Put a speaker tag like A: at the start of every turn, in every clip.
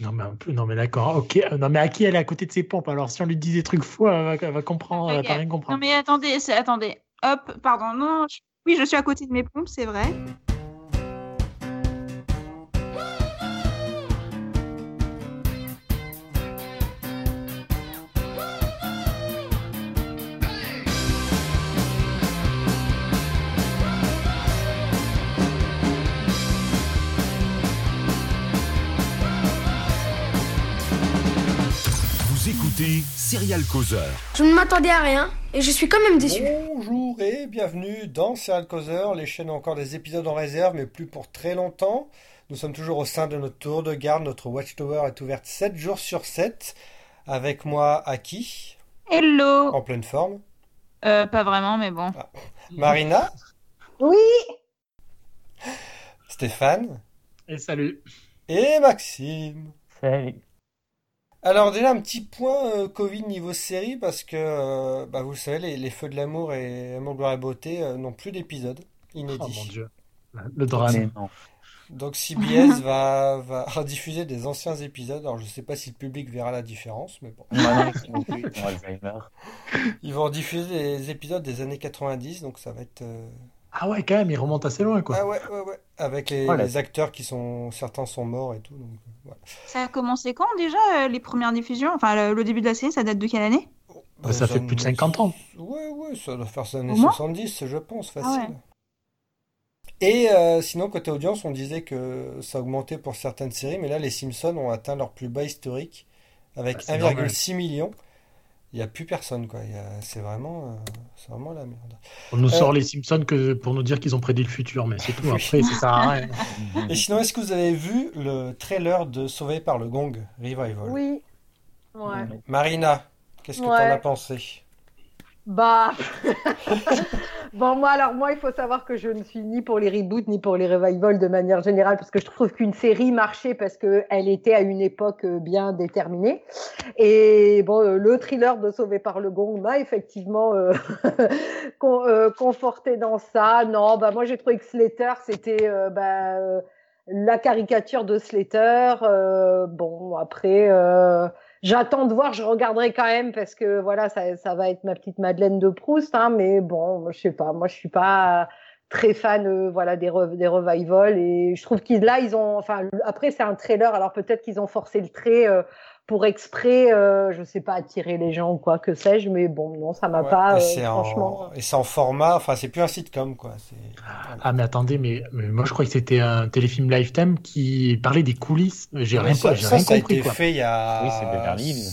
A: Non mais, un peu- non mais d'accord, ok. Non mais à qui elle est à côté de ses pompes? Alors si on lui dit des trucs faux, elle va, elle va comprendre, elle va rien
B: Non
A: comprendre.
B: mais attendez, attendez. Hop, pardon. Non, je- oui, je suis à côté de mes pompes, c'est vrai.
C: Serial Causeur.
D: Je ne m'attendais à rien et je suis quand même déçu.
E: Bonjour et bienvenue dans Serial Causeur. Les chaînes ont encore des épisodes en réserve, mais plus pour très longtemps. Nous sommes toujours au sein de notre tour de garde. Notre Watchtower est ouverte 7 jours sur 7. Avec moi, Aki,
B: Hello.
E: en pleine forme.
B: Euh, pas vraiment, mais bon.
E: Marina.
F: Oui.
E: Stéphane.
A: Et salut.
E: Et Maxime.
G: Salut.
E: Alors déjà un petit point euh, Covid niveau série parce que euh, bah, vous le savez les, les Feux de l'amour et Amour, gloire et beauté euh, n'ont plus d'épisodes
A: Oh
E: inédits.
A: mon dieu. Le drame.
E: Donc CBS va, va rediffuser des anciens épisodes. Alors je sais pas si le public verra la différence, mais bon.
G: Ils.
E: Ils vont rediffuser des épisodes des années 90, donc ça va être... euh,
A: Ah ouais, quand même, il remonte assez loin quoi.
E: Ah ouais, ouais, ouais. Avec les,
G: Oh
E: les acteurs qui sont... Certains sont morts et tout. Donc, voilà.
B: Ça a commencé quand déjà euh, les premières diffusions? Enfin, le, le début de la série, ça date de quelle année?
A: Bah, ça fait plus de 50 ans.
E: Ouais, ouais, ça doit faire ça années
B: Au moins?
E: 70, je pense,
B: Ah
E: facile.
B: ouais.
E: Et euh, sinon, côté audience, on disait que ça augmentait pour certaines séries, mais là, les Simpsons ont atteint leur plus bas historique avec
A: Ah, c'est normal.
E: 1,6 million. Il n'y a plus personne, quoi. Il y a- C'est vraiment, euh, c'est vraiment la merde.
A: On nous
E: Euh,
A: sort les Simpsons que pour nous dire qu'ils ont prédit le futur, mais c'est tout. Après, ça sert à rien.
E: Et sinon, est-ce que vous avez vu le trailer de Sauvé par le Gong Revival?
F: Oui. Ouais.
E: Marina, qu'est-ce que
F: Ouais.
E: t'en as pensé?
F: Bah. bon, moi, alors, moi, il faut savoir que je ne suis ni pour les reboots ni pour les revivals de manière générale, parce que je trouve qu'une série marchait parce qu'elle était à une époque euh, bien déterminée. Et bon, euh, le thriller de Sauvé par le Gong m'a effectivement euh, con- conforté dans ça. Non, bah, moi, j'ai trouvé que Slater, c'était. bah, la caricature de Slater. Bon, après, j'attends de voir, je regarderai quand même parce que voilà, ça, ça va être ma petite Madeleine de Proust. Hein, mais bon, je sais pas, moi je suis pas très fan euh, voilà des, re- des revivals et je trouve qu'ils là ils ont enfin après c'est un trailer alors peut-être qu'ils ont forcé le trait euh, pour exprès euh, je sais pas attirer les gens ou quoi que sais-je mais bon non ça m'a
E: Ouais,
F: pas
E: et
F: euh,
E: c'est en...
F: franchement
E: et c'est en format, enfin, c'est plus un sitcom, quoi. C'est...
A: Ah mais attendez, mais, mais moi je crois que c'était un téléfilm Lifetime qui parlait des coulisses. J'ai rien,
E: ça, ça,
A: rien
E: ça a
A: compris
E: été
A: quoi.
E: fait il y a
G: Oui, c'est Beverly Hills.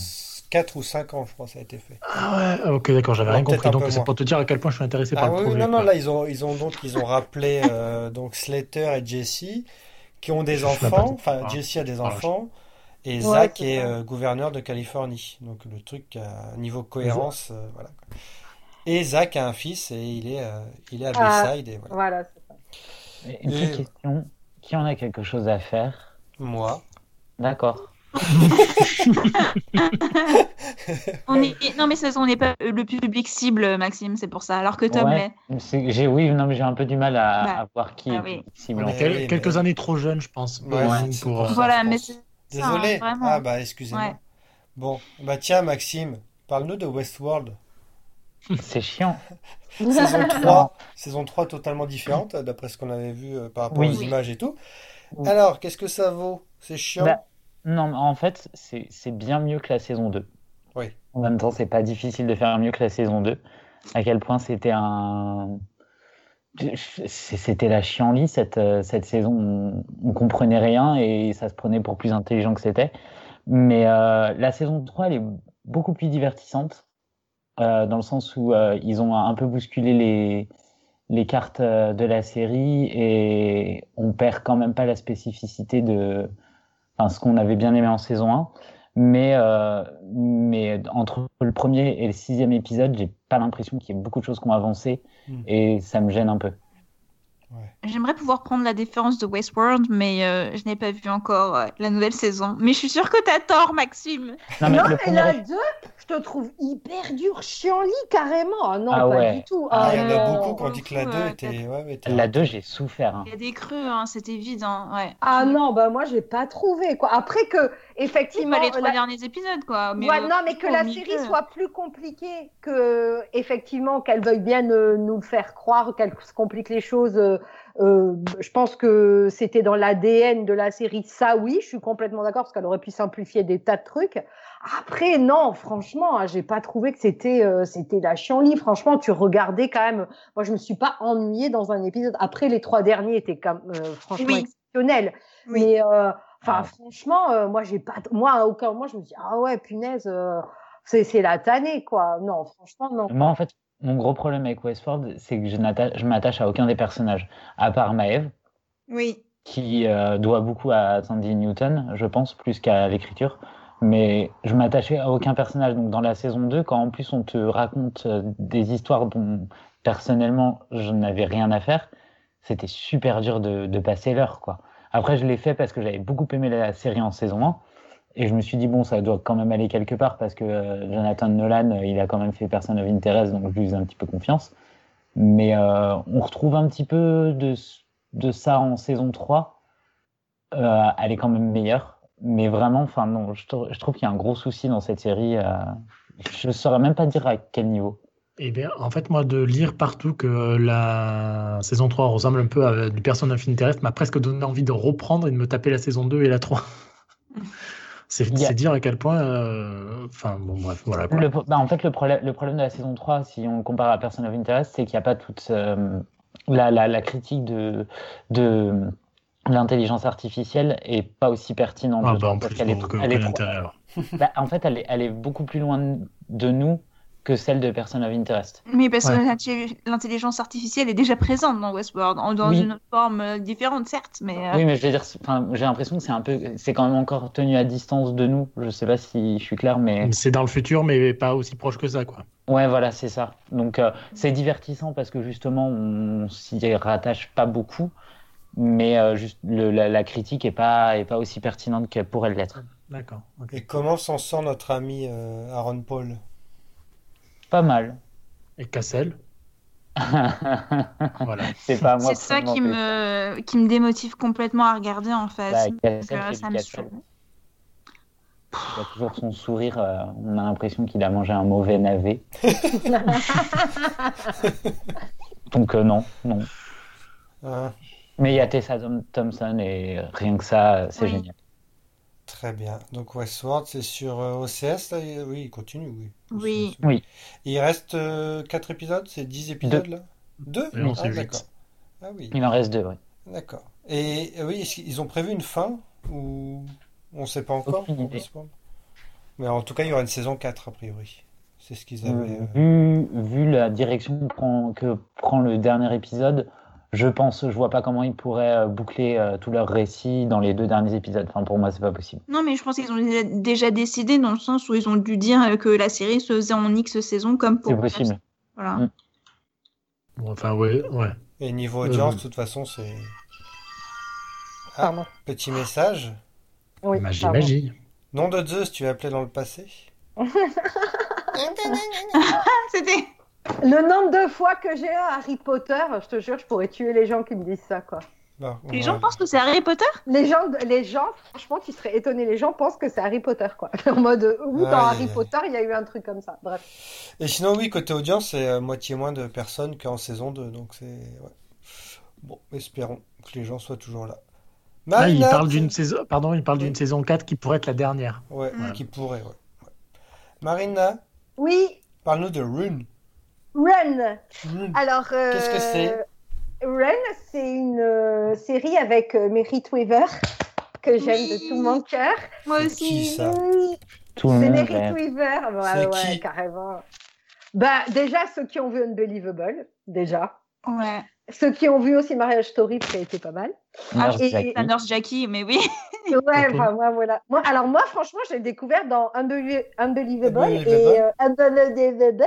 E: 4 ou 5 ans, je crois, ça a été fait.
A: Ah ouais, ok d'accord, j'avais rien compris. Donc c'est pour te dire à quel point je suis intéressé
E: Ah
A: par le
E: oui,
A: projet.
E: non, non,
A: quoi.
E: là, ils ont, ils ont donc, ils ont rappelé, euh, donc Slater et Jesse, qui ont des
A: Je
E: enfants, enfin,
A: Ah.
E: Jesse a des
A: Ah,
E: enfants, et
F: Ouais,
E: Zach est euh, gouverneur de Californie. Donc, le truc, à niveau cohérence, euh, voilà. Et Zach a un fils, et il est, euh, il est à
F: Ah.
E: Bayside, et voilà.
F: voilà c'est ça.
G: Une petite
E: Et-
G: question. Qui en a quelque chose à faire?
E: Moi.
G: D'accord.
B: on est... Non, mais c'est- on n'est pas le public cible, Maxime, c'est pour ça. Alors que Tom
G: Ouais.
B: l'est.
G: Oui, non, mais j'ai un peu du mal à,
B: Bah,
G: à voir qui
B: ah
G: est
B: oui.
G: cible.
E: Est-.
A: Quel- quelques années trop jeunes, je pense.
E: Ouais,
A: pour,
E: ça.
B: Voilà,
E: je
B: mais ça,
E: Désolé.
B: hein.
E: Ah, bah, excusez-moi.
B: Ouais.
E: Bon, bah, tiens, Maxime, parle-nous de Westworld.
G: C'est chiant.
E: Saison 3, saison 3 totalement différente, d'après ce qu'on avait vu euh, par rapport
G: Oui.
E: aux images et tout.
G: Oui.
E: Alors, qu'est-ce que ça vaut? C'est chiant?
G: Bah, non, mais en fait, c'est bien mieux que la saison 2.
E: Oui.
G: En même temps, c'est pas difficile de faire mieux que la saison 2. À quel point c'était un. C'était la chienlit cette, euh, cette saison. On, on comprenait rien et ça se prenait pour plus intelligent que c'était. Mais euh, la saison 3, elle est beaucoup plus divertissante. euh, dans le sens où euh, ils ont un peu bousculé les, les cartes de la série et on perd quand même pas la spécificité de enfin, ce qu'on avait bien aimé en saison 1. Mais, euh, mais entre le premier et le sixième épisode, j'ai pas l'impression qu'il y ait beaucoup de choses qui ont avancé
E: Mm.
G: et ça me gêne un peu.
B: J'aimerais pouvoir prendre la défense de Westworld, mais euh, je n'ai pas vu encore euh, la nouvelle saison. Mais je suis sûre que t'as tort, Maxime.
F: Non, mais, la 2, je te trouve hyper dur, chiant lit carrément. Ah non,
G: Ah
F: pas
G: ouais.
F: du tout.
E: Ah, il y en a beaucoup qui ont dit que la
B: Ouais,
E: 2
B: ouais,
E: était.
G: La 2, j'ai souffert. hein.
B: Il y a des creux, hein, c'était vide. Hein, ouais.
F: Ah non, bah moi j'ai pas trouvé quoi. Après que effectivement
B: les trois
F: la-
B: derniers épisodes, quoi. Mais,
F: Ouais,
B: euh,
F: non, mais que la série soit plus compliquée, que effectivement qu'elle veuille bien euh, nous le faire croire, qu'elle se complique les choses. Euh, je pense que c'était dans l'ADN de la série. Ça, oui, je suis complètement d'accord parce qu'elle aurait pu simplifier des tas de trucs. Après, non, franchement, hein, j'ai pas trouvé que c'était euh, c'était la chienlit. Franchement, tu regardais quand même. Moi, je me suis pas ennuyée dans un épisode. Après, les trois derniers étaient quand même, euh, franchement
B: Oui.
F: exceptionnels.
B: Oui.
F: Mais euh, enfin,
G: Ah.
F: franchement, euh, moi, j'ai pas. Moi, à aucun moment, je me dis ah ouais, punaise, euh, c'est c'est la tannée quoi. Non, franchement, non.
G: Moi, en fait, mon gros problème avec Westworld, c'est que je m'attache à aucun des personnages, à part Maeve,
B: Oui.
G: qui euh, doit beaucoup à Sandy Newton, je pense, plus qu'à l'écriture. Mais je m'attachais à aucun personnage. Donc, dans la saison 2, quand en plus on te raconte euh, des histoires dont personnellement je n'avais rien à faire, c'était super dur de, de passer l'heure, quoi. Après, je l'ai fait parce que j'avais beaucoup aimé la série en saison 1. Et je me suis dit, bon, ça doit quand même aller quelque part parce que euh, Jonathan Nolan, euh, il a quand même fait Person of Interest, donc je lui faisais un petit peu confiance. Mais euh, on retrouve un petit peu de, de ça en saison 3. Euh, elle est quand même meilleure. Mais vraiment, enfin, non, je, trou- je trouve qu'il y a un gros souci dans cette série. euh, je ne saurais même pas dire à quel niveau.
A: Eh bien, en fait, moi, de lire partout que la saison 3 ressemble un peu à du Person of Interest m'a presque donné envie de reprendre et de me taper la saison 2 et la 3. C'est dire à quel point. euh, Enfin, bon, bref, voilà. quoi.
G: Le, bah, en fait, le problème, le problème de la saison 3, si on compare à Person of Interest, c'est qu'il n'y a pas toute euh, la, la, la critique de, de l'intelligence artificielle est pas aussi pertinente.
A: Ah, bah, en
G: parce qu'elle est,
A: euh,
G: elle est trop- bah, en fait, elle est, elle est beaucoup plus loin de nous que celle de Person of Interest.
B: Mais parce
A: Ouais.
B: que l'intelli- l'intelligence artificielle est déjà présente dans Westworld, en- dans
G: Oui.
B: une forme euh, différente, certes, mais euh,
G: Oui, mais je veux dire, j'ai l'impression que c'est un peu, c'est quand même encore tenu à distance de nous. Je sais pas si je suis clair, mais
A: C'est dans le futur, mais pas aussi proche que ça, quoi.
G: Ouais, voilà, c'est ça. Donc, euh, c'est divertissant parce que justement, on s'y rattache pas beaucoup, mais euh, juste le- la, la critique est pas, est pas aussi pertinente qu'elle pourrait l'être.
A: D'accord.
E: Et comment s'en sort notre ami euh, Aaron Paul?
G: Pas mal.
A: Et Cassel, voilà.
G: C'est pas à moi
B: c'est ça qui me, qui me démotive complètement à regarder en fait.
G: Bah, Cassel,
B: euh,
G: c'est
B: ça
G: du
B: me
G: Cassel.
B: saoule.
G: Il a toujours son sourire. euh, on a l'impression qu'il a mangé un mauvais navet. Donc, euh, non, non.
E: Hein
G: Mais il y a Tessa Thom- Thompson et rien que ça, c'est
B: Oui.
G: génial.
E: Très bien. Donc Westworld, c'est sur euh, OCS, là Oui, il continue, oui.
B: Oui.
G: Oui.
E: Il reste 4 épisodes C'est 10 épisodes, là? Deux?
A: Et on
E: Ah, d'accord. Ah oui,
G: Il en reste deux, ouais.
E: d'accord. Et euh, oui, qu'ils ont prévu une fin Ou on ne sait pas encore Mais en tout cas, il y aura une saison 4, a priori. C'est ce qu'ils avaient... euh,
G: Vu, vu la direction que prend, que prend le dernier épisode, je pense, je vois pas comment ils pourraient euh, boucler euh, tout leur récit dans les deux derniers épisodes. Enfin, pour moi, c'est pas possible.
B: Non, mais je pense qu'ils ont déjà- décidé dans le sens où ils ont dû dire euh, que la série se faisait en X saisons comme pour.
G: C'est possible.
B: Voilà.
G: Mm.
A: Bon, enfin, ouais, ouais.
E: Et niveau audience,
A: Euh.
E: de toute façon, c'est... Ah,
F: Pardon.
E: petit message.
F: Oui,
A: magie,
F: pardon.
A: magie.
E: Nom de Zeus, tu as appelé dans le passé
B: C'était.
F: Le nombre de fois que j'ai un Harry Potter, je te jure, je pourrais tuer les gens qui me disent ça, quoi.
E: Bon,
B: Les gens pensent que c'est Harry Potter
F: Les gens, les gens, franchement, tu serais étonné. Les gens pensent que c'est Harry Potter, quoi. En mode, où dans Harry. Potter, il y a eu un truc comme ça. Bref.
E: Et sinon, oui, côté audience, c'est euh, moitié moins de personnes qu'en saison 2. Donc, c'est. ouais. Bon, espérons que les gens soient toujours là.
A: Là, il
E: Marina,
A: parle d'une saison, pardon, il parle
E: Oui.
A: d'une saison 4 qui pourrait être la dernière.
E: Ouais,
B: Mm.
E: qui pourrait, ouais. ouais. Marina,
F: Oui,
E: parle-nous de Rune.
F: Run.
E: Rune.
F: Alors, euh,
E: Qu'est-ce que c'est?
F: Run, c'est une euh, série avec euh, Weaver que j'aime
B: Oui.
F: de tout mon cœur.
B: Moi
E: C'est
B: aussi.
E: qui, ça?
F: Oui,
G: Tout le
F: c'est
G: l'aime.
F: Weaver. Ouais,
E: C'est
F: ouais,
E: qui?
F: carrément. Bah, déjà, ceux qui ont vu Unbelievable, déjà.
B: Ouais.
F: Ceux qui ont vu aussi Mariage Story, ça a été pas mal.
G: Nurse
F: et-
G: Jackie.
B: La Nurse Jackie, mais oui.
F: Ouais,
A: Ok.
F: enfin, moi, voilà. Moi, alors, moi, franchement, j'ai découvert dans Unbelie- Unbelievable,
E: Unbelievable.
F: et euh, Unbelievable.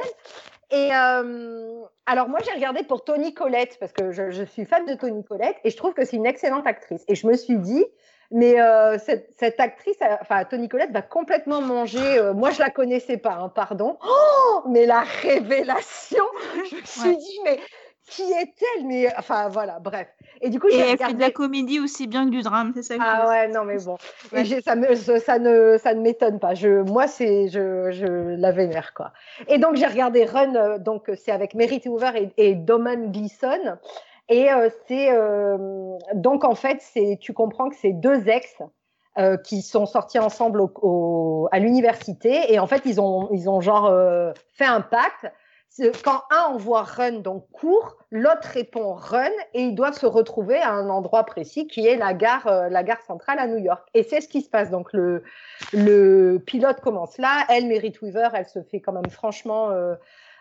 F: Et euh, alors moi j'ai regardé pour Tony Collette parce que je, je, suis fan de Tony Collette et je trouve que c'est une excellente actrice. Et je me suis dit, mais euh, cette, cette, actrice, enfin Tony Collette va complètement manger. Euh, moi je la connaissais pas, hein, pardon. Oh, mais la révélation, je me suis ouais. dit mais qui est-elle? Mais enfin voilà, bref.
B: Et du coup, j'ai regardé... fait de la comédie aussi bien que du drame, c'est ça.
F: ah ouais, non mais bon, ouais. ça, me, ça ne, ça ne m'étonne pas. Je, moi, c'est, je, je la vénère quoi. Et donc j'ai regardé Run, donc c'est avec Merit Hoover et, et Doman Gleason. Et euh, c'est euh, donc en fait, c'est, tu comprends que c'est deux ex. Euh, qui sont sortis ensemble au, au, à l'université et en fait ils ont ils ont genre fait un pacte quand un envoie run, donc court, l'autre répond run et ils doivent se retrouver à un endroit précis qui est la gare, euh, la gare centrale à New York. Et c'est ce qui se passe. Donc le, le pilote commence là. Elle, Merit Weaver, elle se fait quand même franchement euh,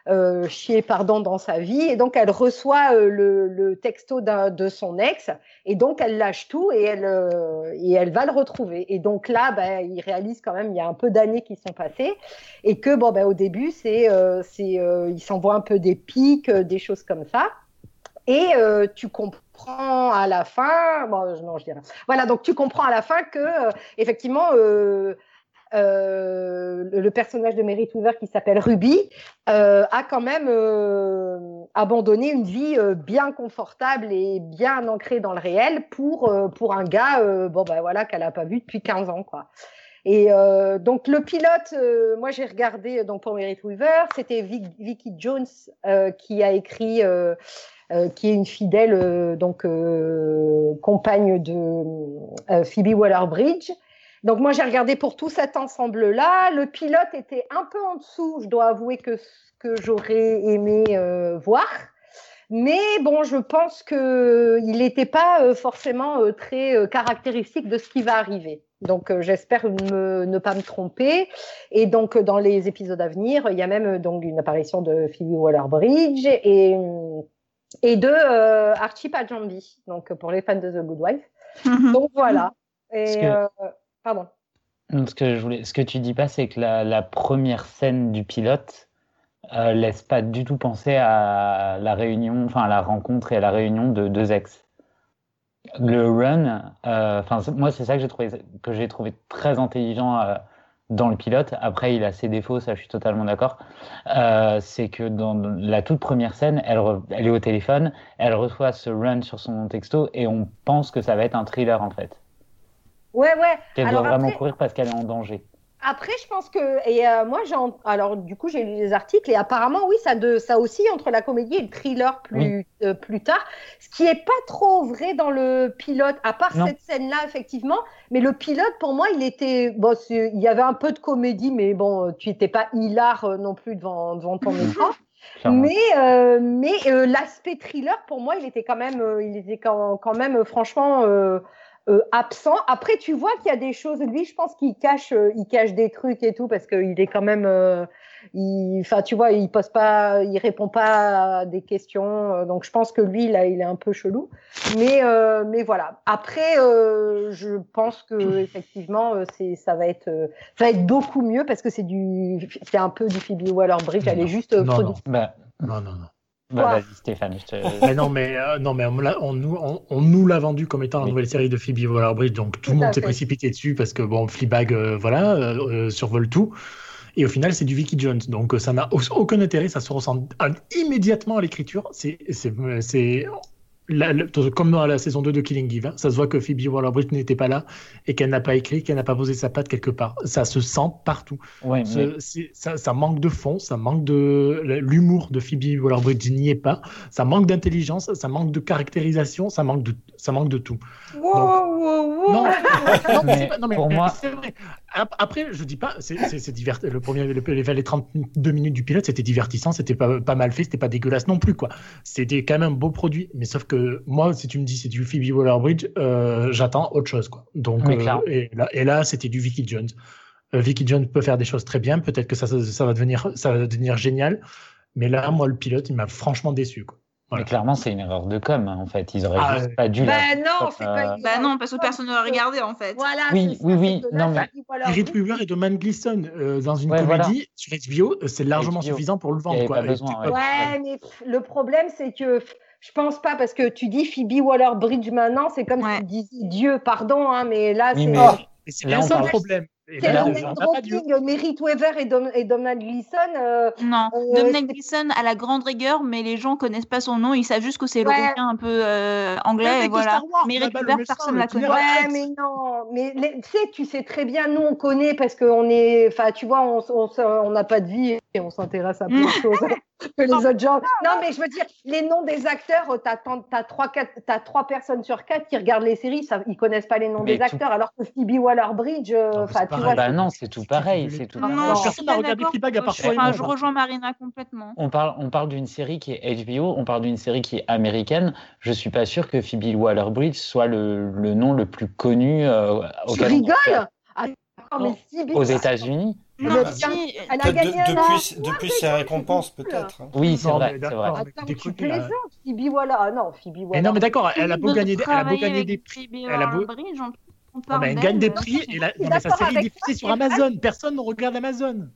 F: euh, chier pardon dans sa vie. Et donc elle reçoit euh, le, texto de son ex. Et donc elle lâche tout et elle euh, et elle va le retrouver. Et donc là ben, il réalise quand même il y a un peu d'années qui sont passées. Et que bon ben au début c'est c'est il s'envoie un peu des pics des choses comme ça. Et tu comprends à la fin bon non je dirais. Voilà donc tu comprends à la fin que effectivement le personnage de Mary Weaver qui s'appelle Ruby euh, a quand même euh, abandonné une vie euh, bien confortable et bien ancrée dans le réel pour euh, pour un gars euh, bon ben voilà qu'elle a pas vu depuis 15 ans quoi. Et donc le pilote, moi j'ai regardé donc pour Merit Weaver, c'était Vicky Jones qui a écrit qui est une fidèle donc compagne de Phoebe Waller-Bridge donc moi j'ai regardé pour tout cet ensemble-là. Le pilote était un peu en dessous, je dois avouer que ce que j'aurais aimé euh, voir. Mais bon, je pense que il n'était pas euh, forcément euh, très caractéristique de ce qui va arriver. Donc j'espère ne pas me tromper. Et donc dans les épisodes à venir, il y a même donc une apparition de Phoebe Waller-Bridge et et de Archie Pajambi, donc pour les fans de The Good Wife. Mm -hmm. Donc voilà. Et, Pardon.
G: Ce que, je voulais, ce que tu dis pas, c'est que la, première scène du pilote euh, laisse pas du tout penser à la réunion, enfin à la rencontre et à la réunion de deux ex. Le run, enfin euh, moi c'est ça que j'ai trouvé très intelligent euh, dans le pilote. Après il a ses défauts, ça je suis totalement d'accord. Euh, c'est que dans la toute première scène, elle est au téléphone, elle reçoit ce run sur son texto et on pense que ça va être un thriller en fait.
F: Ouais, ouais.
G: Qu'elle doit vraiment après, courir parce qu'elle est en danger.
F: Après, je pense que et euh, moi j'ai alors du coup j'ai lu les articles et apparemment oui ça de ça aussi entre la comédie et le thriller plus oui. euh, plus tard, ce qui est pas trop vrai dans le pilote à part non. cette scène là effectivement, mais le pilote pour moi il était bon il y avait un peu de comédie mais bon tu étais pas hilar euh, non plus devant devant ton écran. Mais euh, mais euh, l'aspect thriller pour moi il était quand même euh, il était quand, quand même franchement euh, absent. Après, tu vois qu'il y a des choses. Lui, je pense qu'il cache, euh, il cache des trucs et tout parce qu'il est quand même. Euh, enfin, tu vois, il pose pas, il répond pas à des questions. donc, je pense que lui, là, il est un peu chelou. Mais, mais voilà. Après, je pense que effectivement, c'est, ça va être, ça va être beaucoup mieux parce que c'est du, c'est un peu du Phoebe Waller-Bridge. Elle est juste.
A: Non, non. Bah, non, non, non.
G: Bah, vas-y Stéphane. Je te...
A: mais non, mais, euh, non, mais on, on, nous, on, on, nous l'a vendu comme étant la oui. nouvelle série de Phoebe Waller-Bridge, donc tout, tout le monde s'est précipité dessus parce que bon, Fleabag, euh, voilà, euh, survole tout. Et au final, c'est du Vicky Jones, donc ça n'a aucun intérêt, ça se ressent immédiatement à l'écriture. C'est, la, la, comme dans la saison 2 de Killing Eve, hein, ça se voit que Phoebe Waller-Bridge n'était pas là et qu'elle n'a pas écrit, qu'elle n'a pas posé sa patte quelque part. Ça se sent partout.
G: Ouais,
A: mais... ça, ça, manque de fond, ça manque de l'humour de Phoebe Waller-Bridge n'y est pas. Ça manque d'intelligence, ça manque de caractérisation, ça manque de, ça manque de tout.
F: Wow, Donc, wow, wow.
A: Non, non, mais, non, mais
G: pour moi,
A: c'est vrai. Après, je dis pas, c'est divertissant. Le premier, le, les 32 minutes du pilote, c'était divertissant, c'était pas, pas mal fait, c'était pas dégueulasse non plus, quoi. C'était quand même un beau produit, mais sauf que moi, si tu me dis c'est du Phoebe Waller-Bridge, euh, j'attends autre chose, quoi. Donc,
G: oui,
A: euh, et là, et là c'était du Vicky Jones. Euh, Vicky Jones peut faire des choses très bien, peut-être que ça, ça, ça, va devenir, ça va devenir génial, mais là, moi, le pilote, il m'a franchement déçu, quoi.
G: Mais clairement, c'est une erreur de com, hein, en fait. Ils auraient
A: Ah,
G: juste
A: ouais.
G: pas dû
F: Bah
G: la.
F: non, c'est pas une
B: Bah non,
F: de
B: parce que personne n'aurait regardé en fait.
F: Voilà,
G: Oui, oui, oui, non, mais-
A: Eric Weaver et Doman Gleason euh, dans une
G: Ouais, voilà.
A: comédie sur HBO, euh, c'est largement
G: HBO.
A: suffisant pour le vendre. quoi.
G: pas besoin,
A: Et-
G: ouais.
F: Ouais, mais pff, le problème, c'est que je pense pas, parce que tu dis Phoebe Waller-Bridge maintenant, c'est comme
B: Ouais.
F: si tu disais Dieu, pardon, hein, mais là,
G: Oui,
F: c'est.
G: mais-
E: Ah,
A: c'est bien ça le problème. Et
F: C'est
A: là,
F: le
A: on n'a
F: Weaver et, Dom, et Donald Gleason. euh,
B: Non,
F: Euh,
B: Gleeson a la grande rigueur, mais les gens connaissent pas son nom, ils savent juste que c'est
F: Ouais.
B: l'européen un peu euh, anglais, et
A: le
B: voilà.
A: Wars, le
B: Weaver, personne
A: le
B: la connaît.
F: Ouais, mais non, mais les- tu sais, tu sais très bien, nous on connaît parce qu'on est, enfin, tu vois, on on se- on n'a pas de vie et on s'intéresse à plein de choses que les autres gens. Non, mais je veux dire, les noms des acteurs, t'as tant- t'as trois, quatre, t'as trois personnes sur quatre qui regardent les séries, ça, ils connaissent pas les noms
G: Mais
F: des
G: tout-
F: acteurs, alors que Phoebe Waller-Bridge, euh, tu
G: Bah non, c'est tout pareil, c'est tout
B: Non,
G: pareil.
B: non,
A: Personne n'a regardé. Fleabag à part toi
B: enfin, je rejoins Marina complètement.
G: On parle, on parle d'une série qui est HBO, on parle d'une série qui est américaine. Je suis pas sûr que Phoebe Waller-Bridge soit le, le nom le plus connu euh,
F: tu rigoles? Ah, d'accord, mais si,
G: aux États-unis.
B: Non,
F: Mais
B: si,
F: Elle a
E: de-
F: gagné un
E: depuis,
F: Oscar,
E: depuis ses récompenses, peut-être. hein.
G: Oui, c'est
A: Non,
G: vrai,
A: mais
G: c'est vrai.
A: mais
F: Attends,
A: tu
F: plaisantes, Phoebe Waller. Ah non, Phoebe
A: Mais
F: Waller.
A: non, mais d'accord, elle a beau
B: de
A: gagner des, elle a beau gagner des prix. Elle a beau. Non, mais elle gagne des
B: euh,
A: prix et la, non, mais sa série est diffusée sur Amazon. Personne ne regarde Amazon.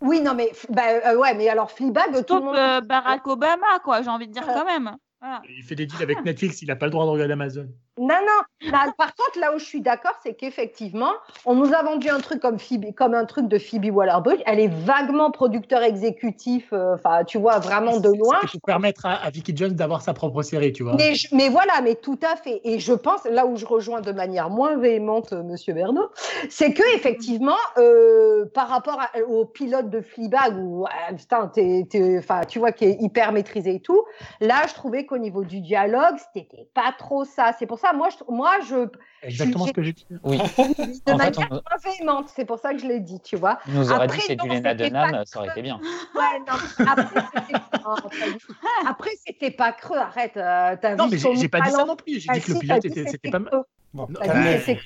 F: Oui, non, mais bah, euh, ouais, mais alors Fleabag, tout le monde.
B: euh, Barack Obama, quoi, j'ai envie de dire quand même. Voilà.
A: Il fait des deals avec Netflix, il n'a pas le droit de regarder Amazon.
F: Non, non. Là, par contre, là où je suis d'accord, c'est qu'effectivement, on nous a vendu un truc comme Phoebe, comme un truc de Phoebe Waller-Bridge. Elle est vaguement producteur exécutif. euh, Enfin, tu vois, vraiment de loin.
A: Pour permettre à, à Vicky Jones d'avoir sa propre série, tu vois.
F: Mais, je- mais voilà, mais tout à fait. Et je pense, là où je rejoins de manière moins véhémente euh, Monsieur Bernot, c'est que effectivement, euh, par rapport à- au pilote de Fleabag, où ah, putain, t'es- t'es- enfin, tu vois, qui est hyper maîtrisé et tout, là, je trouvais qu'au niveau du dialogue, c'était pas trop ça. C'est pour ça, moi, je, moi, je,
A: Exactement ce que j'ai dit.
G: Oui,
F: de
G: En fait,
F: manière
G: on-
F: véhémente. C'est pour ça que je l'ai dit, tu vois.
G: on nous aurait
F: Après,
G: dit que c'est du Lena
F: c'était
G: Dunham,
F: pas-
G: ça aurait été bien.
F: Ouais, non, après, c'était oh, pas. Après, c'était pas creux. Arrête. euh, t'as
A: Non,
F: vu
A: mais j'ai pas dit ça non plus. J'ai dit que le pilote était, pas mal.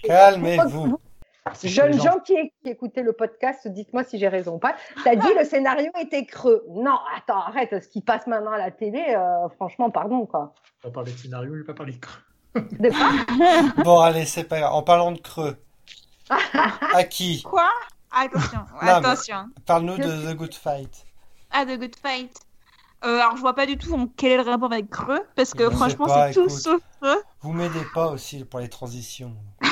E: calmez-vous.
F: Jeunes gens qui, qui écoutaient le podcast, dites-moi si j'ai raison ou pas. T'as dit le scénario était creux. Non, attends, arrête. Ce qui passe maintenant à la télé, euh, franchement, pardon, quoi.
A: Je vais pas parler de scénario, je vais pas parler de creux.
E: Bon, allez, c'est pas grave. En parlant de creux, à qui?
B: Quoi? Attention, attention.
E: Parle-nous de The Good Fight.
B: Ah, The Good Fight. Euh, alors, je vois pas du tout en- quel est le rapport avec Creux, parce que
E: Je
B: franchement, c'est tout sauf Creux.
E: Vous m'aidez pas aussi pour les transitions.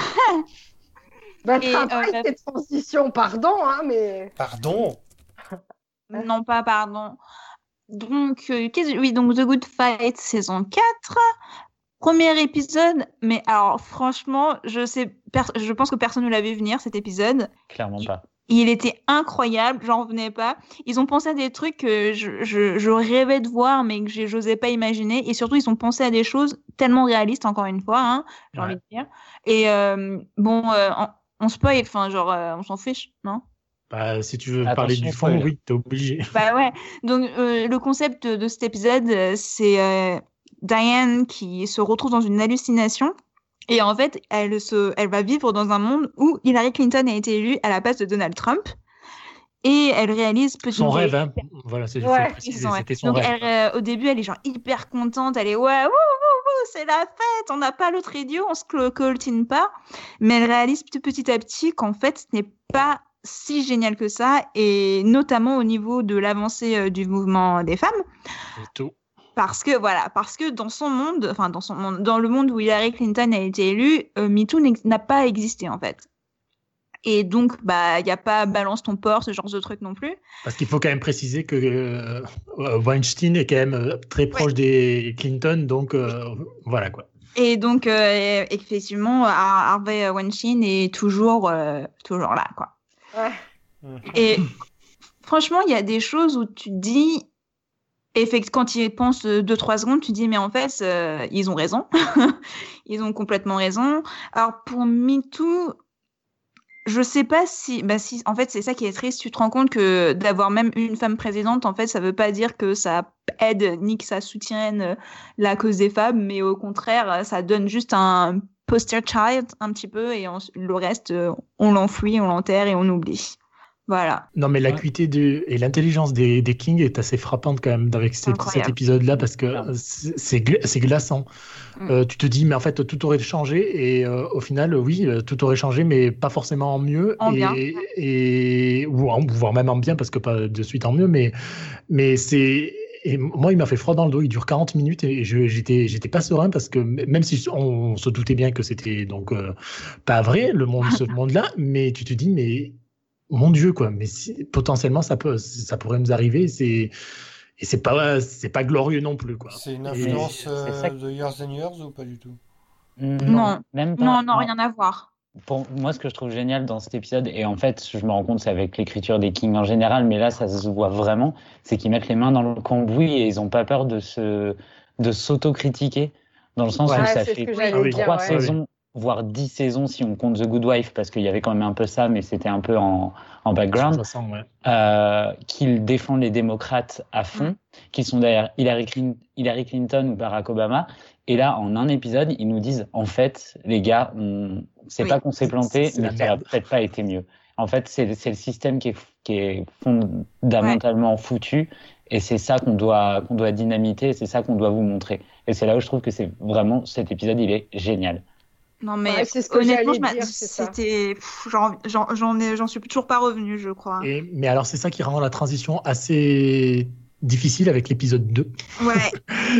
F: bah,
B: Et,
F: travail,
B: euh,
F: cette transition, pardon, hein, mais.
E: Pardon
B: Non, pas pardon. Donc, euh, oui, donc The Good Fight, saison 4. Premier épisode, mais alors franchement, je sais, je pense que personne ne l'a vu venir cet épisode.
G: Clairement pas.
B: Il était incroyable, j'en revenais pas. Ils ont pensé à des trucs que je, je, je rêvais de voir, mais que j'osais pas imaginer. Et surtout, ils ont pensé à des choses tellement réalistes, encore une fois, hein, j'ai
A: Ouais.
B: envie de dire. Et euh, bon, euh, on spoil, enfin, genre, euh, on s'en fiche, non?
A: Bah, si tu veux
G: Attention,
A: parler du fond,
G: spoil.
A: oui, t'es obligé.
B: Bah ouais. Donc euh, le concept de, cet épisode, euh, c'est euh, Diane qui se retrouve dans une hallucination. Et en fait, elle, se, elle va vivre dans un monde où Hillary Clinton a été élue à la place de Donald Trump. Et elle réalise petit
A: Son rêve, hein. Voilà, c'est
F: Ouais,
B: son rêve.
A: c'était son
B: Donc
A: rêve.
B: elle, euh, au début, elle est genre hyper contente, elle est ouais, wouh, c'est la fête, on n'a pas l'autre idiot, on se coltine pas. Mais elle réalise petit, à petit qu'en fait, ce n'est pas si génial que ça, et notamment au niveau de l'avancée euh, du mouvement des femmes.
A: Tout.
B: Parce que voilà, parce que dans son monde, enfin dans son monde, dans le monde où Hillary Clinton a été élue, euh, MeToo n'a pas existé en fait. Et donc, bah, il n'y a pas balance ton porc, ce genre de truc non plus.
A: Parce qu'il faut quand même préciser que euh, Weinstein est quand même euh, très proche des Clinton, donc euh, voilà quoi.
B: Et donc, euh, effectivement, Har- Harvey Weinstein est toujours, euh, toujours là, quoi. Et franchement, il y a des choses où tu te dis, effect- quand tu y penses euh, deux, trois secondes, tu te dis, mais en fait, euh, ils ont raison. ils ont complètement raison. Alors, pour MeToo, je sais pas si, bah si, en fait, c'est ça qui est triste. Tu te rends compte que d'avoir même une femme présidente, en fait, ça veut pas dire que ça aide ni que ça soutienne euh, la cause des femmes, mais au contraire, euh, ça donne juste un poster child un petit peu et le reste, euh, on l'enfouit, on l'enterre et on oublie. Voilà.
A: Non, mais l'acuité de... et l'intelligence des, des Kings est assez frappante quand même avec cet, cet épisode-là parce que c'est glaçant. Mm. Euh, tu te dis, mais en fait, tout aurait changé et euh, au final, oui, euh, tout aurait changé, mais pas forcément en mieux.
B: En
A: et,
B: bien.
A: Et, ou en, voire même en bien parce que pas de suite en mieux, mais, mais c'est. Et moi, il m'a fait froid dans le dos. Il dure 40 minutes et j'étais, j'étais pas serein parce que même si on, se doutait bien que c'était donc pas vrai le monde, ce monde-là, mais tu te dis, mais mon Dieu, quoi. Mais potentiellement, ça peut, ça pourrait nous arriver. C'est et c'est pas, c'est pas glorieux non plus, quoi.
E: C'est une influence euh, de Years and Years ou pas du tout?
B: Non, même non, non, rien à voir.
G: Pour moi, ce que je trouve génial dans cet épisode, et en fait, je me rends compte, c'est avec l'écriture des Kings en général, mais là, ça se voit vraiment, c'est qu'ils mettent les mains dans le cambouis et ils ont pas peur de se, de s'autocritiquer, dans le sens où ça fait trois saisons voire dix saisons si on compte The Good Wife, parce qu'il y avait quand même un peu ça, mais c'était un peu en, en background, euh, qu'ils défendent les démocrates à fond, qu'ils sont derrière Hillary, Hillary, Clinton ou Barack Obama. Et là, en un épisode, ils nous disent, en fait, les gars, on... c'est pas qu'on s'est planté, mais ça n'a peut-être pas été mieux. En fait, c'est le système qui est, qui est fondamentalement foutu. Et c'est ça qu'on doit, qu'on doit dynamiter, c'est ça qu'on doit vous montrer. Et c'est là où je trouve que c'est vraiment, cet épisode, il est génial.
B: Non, mais ce que honnêtement, c'était. J'en suis toujours pas revenu, je crois.
A: Et, mais alors, c'est ça qui rend la transition assez difficile avec l'épisode 2.
B: Ouais.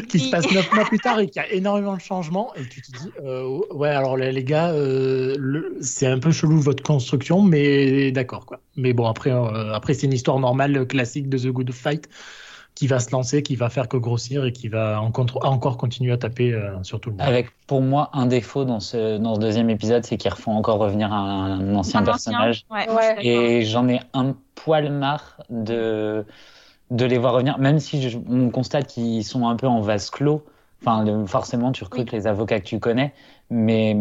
A: qui se passe neuf mois plus tard et qui a énormément de changements. Et tu te dis, euh, ouais, alors les, gars, euh, c'est un peu chelou votre construction, mais d'accord, quoi. Mais bon, après, euh, après c'est une histoire normale, classique de The Good Fight qui va se lancer, qui va faire que grossir et qui va encore continuer à taper euh, sur tout le monde.
G: Avec pour moi un défaut dans ce, dans ce deuxième épisode, c'est qu'ils refont encore revenir un, ancien personnage. et j'en ai un poil marre de, de les voir revenir, même si on constate qu'ils sont un peu en vase clos. Enfin, forcément, tu recrutes les avocats que tu connais, mais.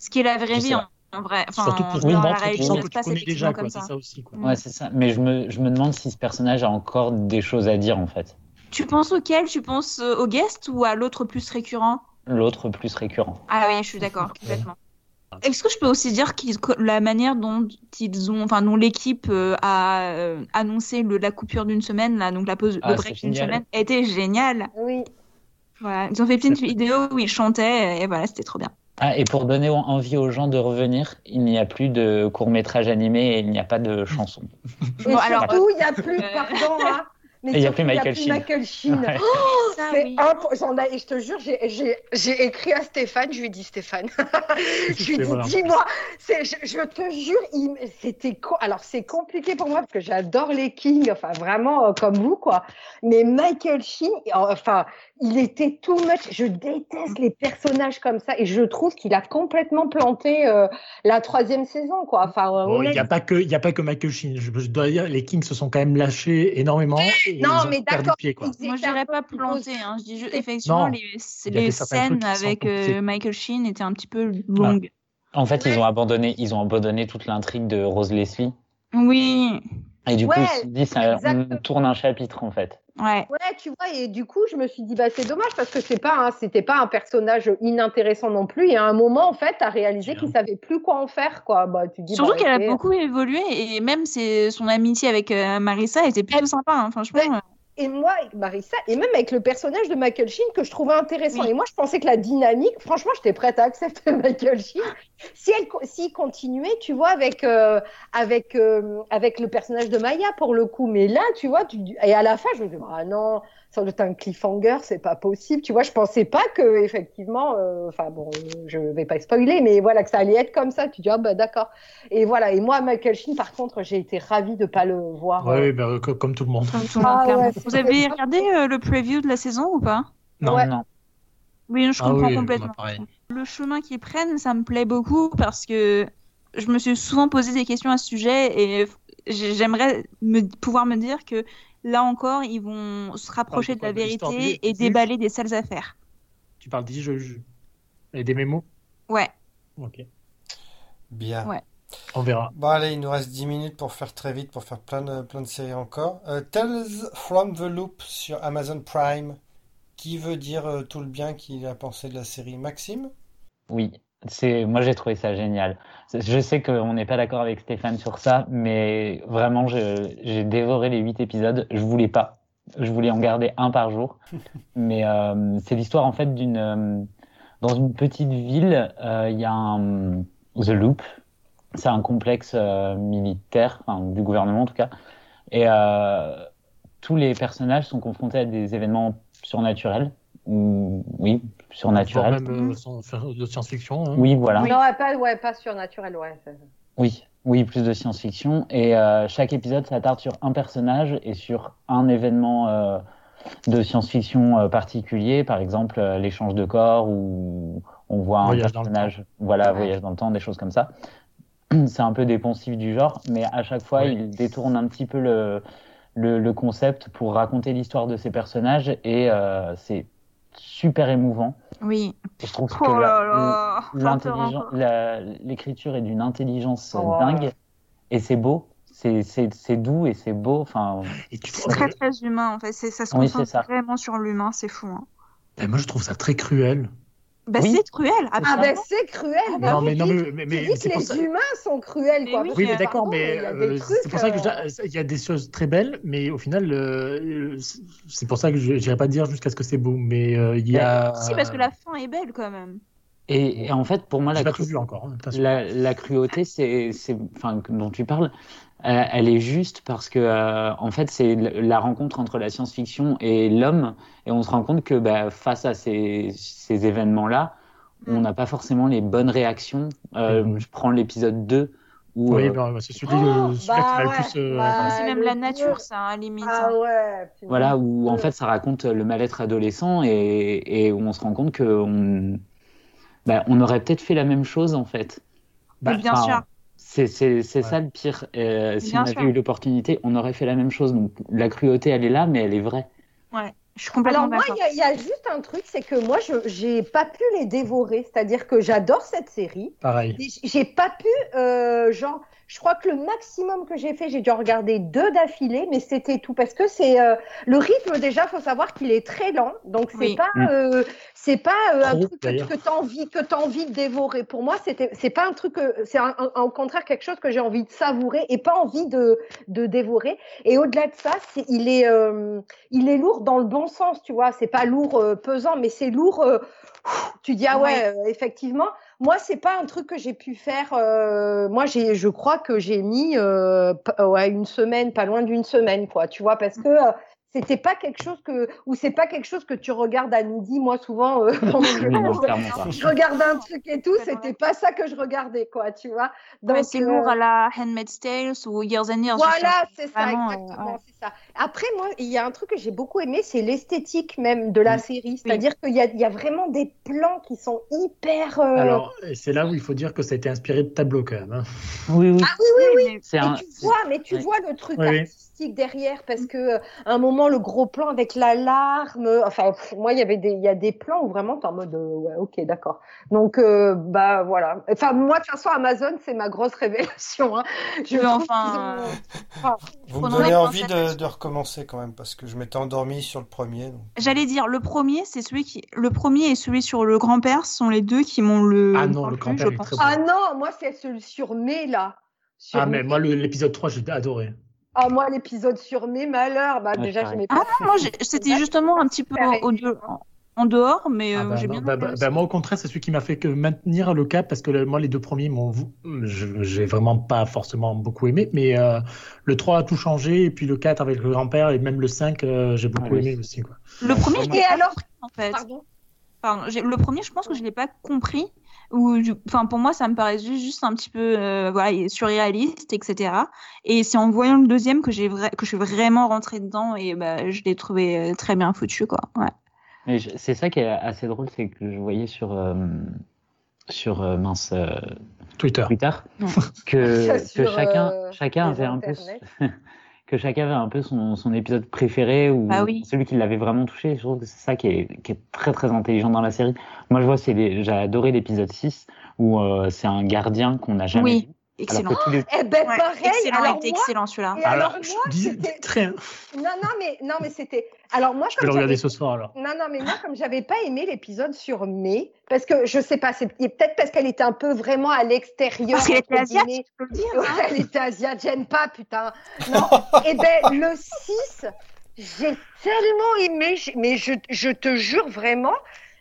B: Ce qui est la vraie vie, en vrai.
A: Surtout pour la réalité, que tu connais déjà, c'est ça. aussi. Quoi.
G: Ouais, c'est ça. Mais je me, je me demande si ce personnage a encore des choses à dire, en fait.
B: Tu penses auquel Tu penses euh, au guest ou à l'autre plus récurrent?
G: L'autre plus récurrent.
B: Ah oui, je suis d'accord, complètement. Est-ce que je peux aussi dire que la manière dont ils ont, enfin, dont l'équipe euh, a euh, annoncé le, la coupure d'une semaine, là, donc la pause, ah, le break d'une semaine, était génial.
F: Oui.
B: Voilà, ils ont fait plein de vidéos où ils chantaient et voilà, c'était trop bien.
G: Ah, et pour donner envie aux gens de revenir, il n'y a plus de court métrage animé et il n'y a pas de chansons.
F: Et alors, surtout, il n'y a plus, pardon, hein,
G: mais il n'y a plus Michael Sheen.
F: Michael Sheen. Oh, c'est et je te jure, j'ai écrit à Stéphane, je lui ai dit Stéphane, je lui ai dit, dis-moi, je, je, te jure, c'était alors c'est compliqué pour moi parce que j'adore les Kings, enfin vraiment euh, comme vous quoi. Mais Michael Sheen, enfin, il était too much. Je déteste les personnages comme ça et je trouve qu'il a complètement planté euh, la troisième saison quoi. Enfin,
A: euh, il n'y a pas que il y a pas que Michael Sheen. Je, dois dire, les Kings se sont quand même lâchés énormément
F: non, mais d'accord.
B: Moi, je dirais pas planter. Hein. Je dis juste, effectivement, les, les scènes avec euh, Michael Sheen étaient un petit peu longues.
G: En fait, ils ont abandonné, ils ont abandonné toute l'intrigue de Rose Leslie.
B: Oui.
G: Et du coup, ils dit, ça, on tourne un chapitre en fait.
B: Ouais.
F: ouais, tu vois, et du coup, je me suis dit, bah, c'est dommage parce que c'est pas, c'était pas un personnage inintéressant non plus. Et à un moment, en fait, as réalisé qu'il savait plus quoi en faire, quoi. Bah, tu dis,
B: Surtout
F: bah,
B: qu'elle a beaucoup évolué et même son amitié avec euh, Marissa était plutôt sympa, hein, franchement.
F: Euh et moi avec Marissa, et même avec le personnage de Michael Sheen que je trouvais intéressant. Et moi, je pensais que la dynamique, franchement, j'étais prête à accepter Michael Sheen. Si elle, s'il continuait, tu vois, avec, euh, avec, euh, avec le personnage de Maya pour le coup. Mais là, tu vois, tu, et à la fin, je me dis, ah non, ça doit être un cliffhanger, c'est pas possible. Tu vois, je pensais pas que, effectivement, euh, enfin bon, je vais pas spoiler, mais voilà, que ça allait être comme ça. Tu dis, ah bah d'accord. Et voilà. Et moi, Michael Sheen, par contre, j'ai été ravie de pas le voir.
A: Oui, bah, comme tout le monde.
B: Ah Vous avez regardé euh, le preview de la saison ou pas?
G: Non, non.
B: Oui, je ah comprends complètement. Le chemin qu'ils prennent, ça me plaît beaucoup parce que je me suis souvent posé des questions à ce sujet et j'aimerais me, pouvoir me dire que là encore, ils vont se rapprocher de la vérité et déballer des sales affaires.
A: Tu parles des jeux et des mémos?
B: Ouais.
A: Ok.
E: Bien.
B: Ouais.
A: On verra.
E: Bon, allez, il nous reste 10 minutes pour faire très vite, pour faire plein de, plein de séries encore. Euh, Tales from the Loop sur Amazon Prime. Qui veut dire euh, tout le bien qu'il a pensé de la série Maxime?
G: Oui. C'est, moi j'ai trouvé ça génial. Je sais qu'on n'est pas d'accord avec Stéphane sur ça, mais vraiment j'ai dévoré les huit épisodes. Je voulais pas, je voulais en garder un par jour. Mais euh, c'est l'histoire en fait d'une euh, dans une petite ville, euh, il y a un The Loop. C'est un complexe militaire, enfin, du gouvernement en tout cas, et tous les personnages sont confrontés à des événements surnaturels ou oui, surnaturel.
A: Même euh, de science-fiction. Hein.
G: Oui, voilà.
F: Non, pas, ouais, pas surnaturel, ouais.
G: Oui, oui, plus de science-fiction. Et euh, chaque épisode s'attarde sur un personnage et sur un événement euh, de science-fiction particulier, par exemple l'échange de corps ou on voit un personnage, voilà, voyage dans le temps, des choses comme ça. C'est un peu des du genre, mais à chaque fois, il détourne un petit peu le, le, le concept pour raconter l'histoire de ces personnages et c'est super émouvant.
B: Oui.
G: je trouve que l'écriture est d'une intelligence oh. dingue et c'est beau. C'est doux et c'est beau. Enfin,
B: c'est très très humain en fait. Ça se concentre vraiment sur l'humain, c'est fou. Hein.
A: moi je trouve ça très cruel.
B: Bah, c'est cruel.
F: Ah, bah, c'est cruel.
A: Bah non, mais, non, mais, mais,
F: que les humains sont cruels. Quoi,
A: oui, mais d'accord, mais euh, c'est pour ça que euh, il y a des choses très belles, mais au final, euh, c'est pour ça que je n'irai pas dire jusqu'à ce que c'est beau, mais il y a.
B: Si, parce que la fin est belle quand même.
G: Et, en fait, pour moi, la,
A: encore, hein,
G: la, la, cruauté, c'est, enfin, dont tu parles, elle est juste parce que, en fait, c'est la rencontre entre la science-fiction et l'homme, et on se rend compte que bah, face à ces, ces événements-là, on mm. n'a pas forcément les bonnes réactions. Euh, mm. Je prends l'épisode 2.
A: Où, oui, euh, bah, c'est celui, oh, bah le plus.
B: Euh, bah, c'est même la nature, ça, à limite.
F: Ah ouais,
G: voilà, où en fait, ça raconte le mal-être adolescent et, et, où on se rend compte qu'on bah, on aurait peut-être fait la même chose, en fait.
B: bien sûr.
G: C'est ça le pire. si on avait eu l'opportunité, on aurait fait la même chose. Donc la cruauté, elle est là, mais elle est vraie.
B: Ouais. Je suis complètement
F: Alors moi, il y, a juste un truc, c'est que moi, je n'ai pas pu les dévorer. C'est-à-dire que j'adore cette série.
A: Pareil.
F: J'ai pas pu, euh, genre, je crois que le maximum que j'ai fait, j'ai dû en regarder deux d'affilée, mais c'était tout parce que c'est euh, le rythme déjà. Faut savoir qu'il est très lent, donc c'est pas mm. euh, c'est pas euh, un truc que, tu as envie que as envie de dévorer. Pour moi, c'était c'est pas un truc, c'est au contraire quelque chose que j'ai envie de savourer et pas envie de de dévorer. Et au-delà de ça, il est il est lourd dans le bon sens, tu vois. C'est pas lourd pesant, mais c'est lourd. tu dis ah ouais, effectivement. Moi, c'est pas un truc que j'ai pu faire. Euh, moi, j'ai, je crois que j'ai mis euh, ouais, une semaine, pas loin d'une semaine, quoi. Tu vois, parce que euh, c'était pas quelque chose que ou c'est pas quelque chose que tu regardes à midi moi souvent euh, je, regarde un truc et tout c'était pas ça que je regardais quoi tu vois.
B: Donc c'est lourd à la Handmaid's Tales ou Years and Years
F: voilà c'est ça exactement c'est ça. Après moi il y a un truc que j'ai beaucoup aimé c'est l'esthétique même de la série. C'est-à-dire qu'il y a, y a vraiment des plans qui sont hyper
A: alors c'est là où il faut dire que ça a été inspiré de tableaux quand même hein.
G: oui oui.
F: Ah oui oui oui, mais, tu vois mais tu vois le truc derrière parce que euh, un moment le gros plan avec l'alarme enfin moi il y avait des il y a des plans où vraiment t'es en mode euh, ouais ok d'accord. Donc euh, bah voilà. Enfin moi de toute façon Amazon c'est ma grosse révélation hein.
B: je enfin
E: vous me donnez envie de, de, recommencer quand même parce que je m'étais endormi sur le premier
B: j'allais dire le premier c'est celui qui le premier et celui sur le grand père sont les deux qui m'ont le
A: ah non le grand père
F: ah non moi c'est celui sur mai là.
A: Ah mais moi l'épisode 3 j'ai adoré
F: ah, moi, l'épisode sur mes malheurs, bah, déjà, j'aimais pas.
B: Ah, moi, c'était justement un petit peu en dehors, mais euh, ah, bah, j'ai bien
A: bah, bah, Moi, au contraire, c'est celui qui m'a fait que maintenir le cap, parce que moi, les deux premiers, m'ont, j'ai vraiment pas forcément beaucoup aimé, mais euh, le 3 a tout changé, et puis le 4 avec le grand-père, et même le 5, euh, j'ai beaucoup aimé aussi. Quoi.
B: Le premier, je l'ai alors, en fait. Pardon? Pardon, le premier, je pense que je l'ai pas compris ou enfin pour moi ça me paraît juste, un petit peu euh, voilà, surréaliste etc et c'est en voyant le deuxième que j'ai que je suis vraiment rentrée dedans et bah, je l'ai trouvé euh, très bien foutu quoi. Ouais.
G: C'est ça qui est assez drôle c'est que je voyais sur euh, sur mince
A: Twitter.
G: Twitter que, que chacun chacun avait un peu que chacun avait un peu son, son épisode préféré ou
B: bah
G: celui qui l'avait vraiment touché. Je trouve que c'est ça qui est, qui est, très très intelligent dans la série. Moi, je vois, c'est j'ai adoré l'épisode 6 où euh, c'est un gardien qu'on n'a jamais vu.
B: Excellent.
F: Les... Eh ben
B: ouais,
F: pareil.
B: Excellent,
F: alors
B: était
F: moi...
B: excellent celui-là.
F: Alors, alors moi, c'était
A: très.
F: Non, non, mais non, mais c'était. Alors moi,
A: je vais le regarder ce soir alors.
F: Non, non, mais moi, comme j'avais pas aimé l'épisode sur May, parce que je sais pas, c'est peut-être parce qu'elle était un peu vraiment à l'extérieur.
B: Parce qu'elle était asiatique,
F: je peux le dire. Ouais, elle était asiatique, j'aime pas, putain. Non. Et ben le 6, j'ai tellement aimé, mais je, je te jure vraiment,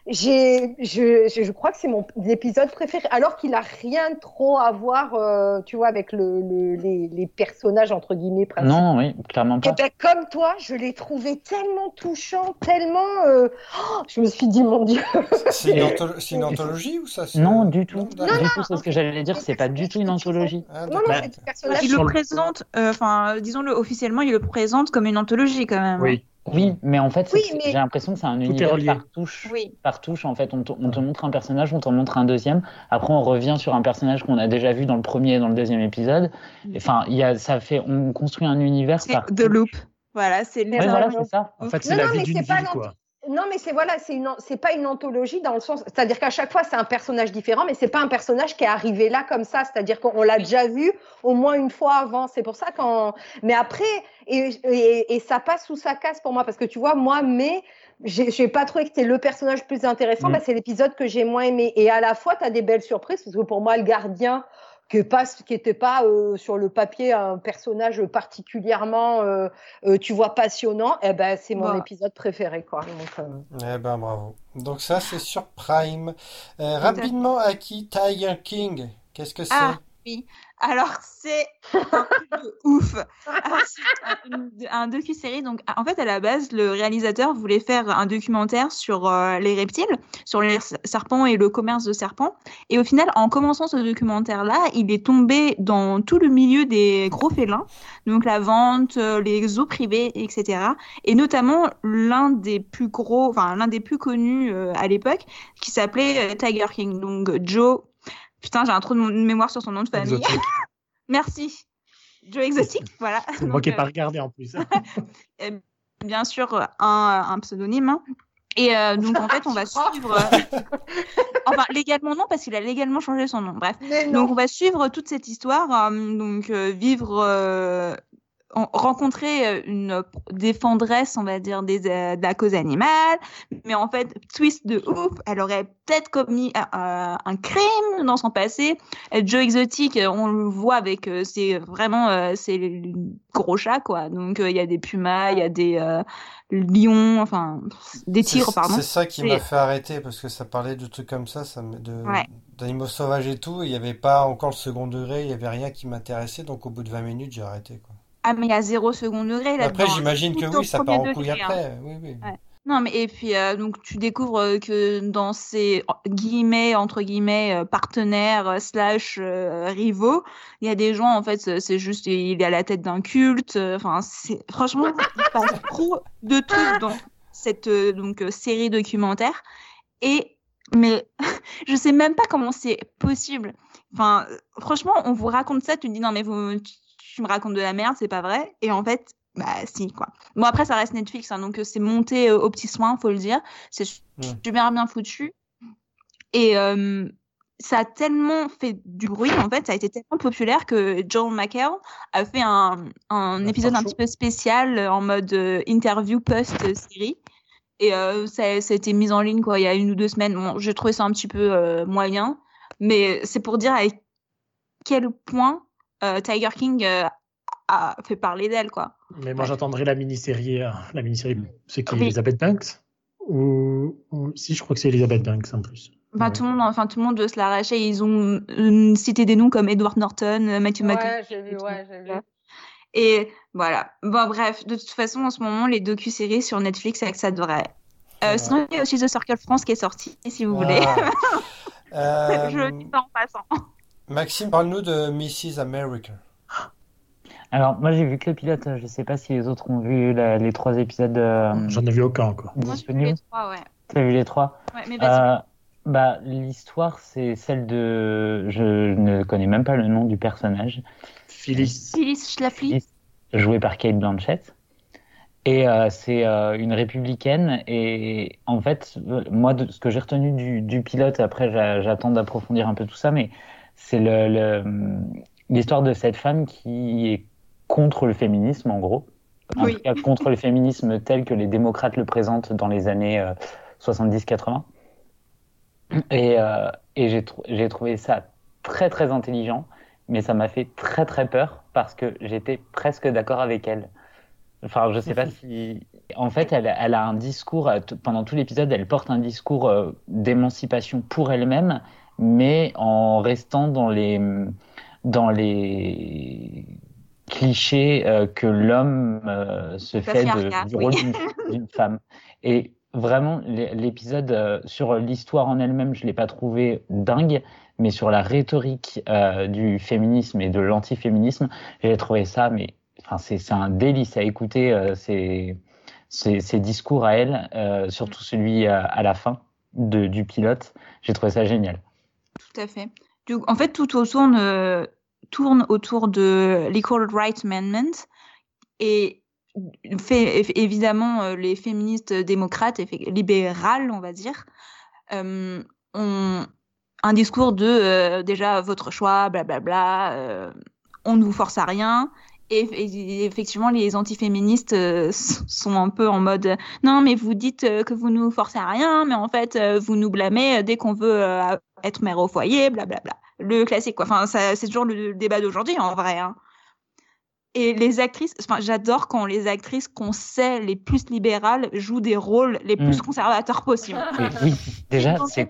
F: j'ai, je, je, crois que c'est mon épisode préféré, alors qu'il a rien trop à voir, euh, tu vois, avec le, le les, les, personnages entre guillemets principaux.
G: Non, oui, clairement pas.
F: Et ben, comme toi, je l'ai trouvé tellement touchant, tellement, euh... oh, je me suis dit mon Dieu.
E: C'est une, antholo une, anthologie ou ça
G: Non, du tout.
F: Non,
G: du
F: non,
G: tout, c'est ce que j'allais dire. C'est pas du tout une anthologie.
F: Ah, non, non, c'est des personnages.
B: Il le présente, enfin, euh, disons-le officiellement, il le présente comme une anthologie quand même.
A: Oui.
G: Oui, mais en fait,
F: Oui, mais-
G: j'ai l'impression que c'est un
A: Tout
G: univers par touche.
B: Oui.
G: Par touche, en fait, on te, on te montre un personnage, on t'en montre un deuxième. Après, on revient sur un personnage qu'on a déjà vu dans le premier et dans le deuxième épisode. Enfin, il y a, ça fait, on construit un univers
B: C'est
G: par
B: The
G: touche.
B: Loop. Voilà, c'est
G: Ouais, voilà, ça.
A: En fait, c'est
F: Non,
A: la vie
F: mais
A: d'une ville, quoi.
F: Non, mais c'est voilà, c'est une, c'est pas une anthologie dans le sens, c'est-à-dire qu'à chaque fois c'est un personnage différent, mais c'est pas un personnage qui est arrivé là comme ça, c'est-à-dire qu'on l'a déjà vu au moins une fois avant. C'est pour ça qu'en, mais après et, et, et ça passe ou ça casse pour moi parce que tu vois moi, mais j'ai j'ai pas trouvé que c'était le personnage le plus intéressant,
G: Mm.
F: bah, c'est l'épisode que j'ai moins aimé. Et à la fois, tu as des belles surprises, parce que pour moi, le gardien, qui n'était pas euh, sur le papier un personnage particulièrement, euh, euh, tu vois, passionnant, eh ben, c'est mon
B: Bah.
F: épisode préféré. Quoi. Donc, euh,
E: Eh ben bravo. Donc ça c'est sur Prime. Euh, rapidement, Aki Tiger King, qu'est-ce que c'est?
B: Ah, Alors, c'est un de ouf. Un, docu-série. Donc, en fait, à la base, le réalisateur voulait faire un documentaire sur euh, les reptiles, sur les serpents et le commerce de serpents. Et au final, en commençant ce documentaire-là, il est tombé dans tout le milieu des gros félins, donc la vente, euh, les zoos privés, etc. Et notamment l'un des plus gros, enfin l'un des plus connus euh, à l'époque, qui s'appelait Tiger King. Donc Joe. Putain, j'ai un trou de mémoire sur son nom de famille. Merci. Joe Exotique, voilà.
A: C'est moi qui n'ai
B: euh,
A: pas regardé en plus.
B: euh, bien sûr un, un pseudonyme. hein. Et euh, donc en fait, on va suivre. euh, enfin, légalement non, parce qu'il a légalement changé son nom. Bref. Donc on va suivre toute cette histoire, euh, donc euh, vivre, euh, rencontrer euh, une défendresse, on va dire, des, euh, de la cause animale, mais en fait, twist de ouf, elle aurait peut-être commis euh, euh, un crime dans son passé. Euh, Joe Exotic, euh, on le voit avec, euh, c'est vraiment, euh, c'est le gros chat, quoi. Donc euh, il y a des pumas, il y a des euh, lions, enfin des tigres, pardon.
E: C'est ça qui m'a fait arrêter parce que ça parlait de trucs comme ça,
B: Ouais.
E: d'animaux sauvages et tout. Il n'y avait pas encore le second degré, il n'y avait rien qui m'intéressait. Donc au bout de 20 minutes, j'ai arrêté quoi.
B: Ah mais il y a zéro second degré là-dedans.
E: Après, j'imagine que oui, ça part en couille
B: hein.
E: après. Oui, oui.
B: Ouais. Non, mais et puis euh, donc tu découvres euh, que dans ces guillemets entre guillemets euh, partenaires slash euh, rivaux, il y a des gens en fait c'est juste il est à la tête d'un culte. Enfin c'est franchement il se passe trop de trucs dans cette donc série documentaire et mais je sais même pas comment c'est possible. Enfin franchement on vous raconte ça tu te dis non mais vous tu, me racontes de la merde c'est pas vrai et en fait bah si quoi. Bon après ça reste Netflix hein, donc euh, c'est monté euh, au petit soin faut le dire. C'est super bien foutu et euh, ça a tellement fait du bruit en fait ça a été tellement populaire que John McHale a fait un, épisode un petit peu spécial euh, en mode interview post série et euh, ça, ça a été mis en ligne quoi il y a une ou deux semaines. Bon j'ai trouvé ça un petit peu moyen mais c'est pour dire à quel point Tiger King euh, a fait parler d'elle quoi.
A: Mais moi, j'attendrai la mini-série. euh, La mini-série, c'est qui
B: Oui.
A: Elizabeth Banks ou... ou- Si, je crois que c'est Elizabeth Banks en plus.
B: Bah,
A: Ouais.
B: tout le monde, enfin, tout le monde veut se l'arracher. Ils ont euh, cité des noms comme Edward Norton, euh, Matthew McConaughey.
F: Ouais, j'ai vu, ouais, j'ai vu.
B: Et voilà. Bon, bref, de toute façon, en ce moment, les docu-séries sur Netflix, c'est que ça devrait. Euh,
E: Ouais.
B: Sinon, il y a aussi The Circle France qui est sorti, si vous voulez.
E: Ah.
B: Je
E: Euh,
B: le dis pas en passant.
E: Maxime, parle-nous de Mrs. America.
G: Alors, moi, j'ai vu que le pilote. Je sais pas si les autres ont vu la- les trois épisodes euh,
A: J'en ai vu aucun encore.
B: Moi, j'ai vu
G: disponibles.
B: les trois, ouais.
G: T'as vu les trois?
B: Ouais, mais vas-y.
G: Euh, bah, l'histoire, c'est celle de. Je ne connais même pas le nom du personnage,
A: Phyllis.
B: Phyllis Schlafly.
G: Phyllis. joué par Kate Blanchett. Et euh, c'est euh, une républicaine. Et en fait, moi, de, ce que j'ai retenu du, du pilote, après, j'a- j'attends d'approfondir un peu tout ça, mais c'est le, le- l'histoire de cette femme qui est contre le féminisme, en gros. En tout cas, contre le féminisme tel que les démocrates le présentent dans les années 70-80. Et, et j'ai trouvé ça très très intelligent, mais ça m'a fait très très peur parce que j'étais presque d'accord avec elle. Enfin, je sais pas si. En fait, elle, elle a un discours, pendant tout l'épisode, elle porte un discours d'émancipation pour elle-même, mais en restant dans les, dans les clichés euh, que l'homme euh, se fait de, du rôle d'une femme. Et vraiment, l'épisode euh, sur l'histoire en elle-même, je l'ai pas trouvé dingue, mais sur la rhétorique du féminisme et de l'antiféminisme, j'ai trouvé ça, mais enfin, c'est un délice à écouter ces, ces, discours à elle, surtout celui à, la fin de, du pilote. J'ai trouvé ça génial.
B: Tout à fait. en fait, tout tourne, autour de l'Equal Rights Amendment et fait, évidemment euh, les féministes démocrates et libérales, on va dire, euh, ont un discours de euh, déjà votre choix, blablabla, bla, bla, on ne vous force à rien. Et, effectivement, les antiféministes euh, sont un peu en mode non, mais vous dites euh, que vous nous forcez à rien, mais en fait, euh, vous nous blâmez dès qu'on veut être mère au foyer, blablabla. Le classique, quoi. Enfin, c'est toujours le débat d'aujourd'hui, en vrai. Hein. Et les actrices, enfin, j'adore quand les actrices qu'on sait les plus libérales jouent des rôles les plus mm. conservateurs possibles.
G: Oui, déjà, c'est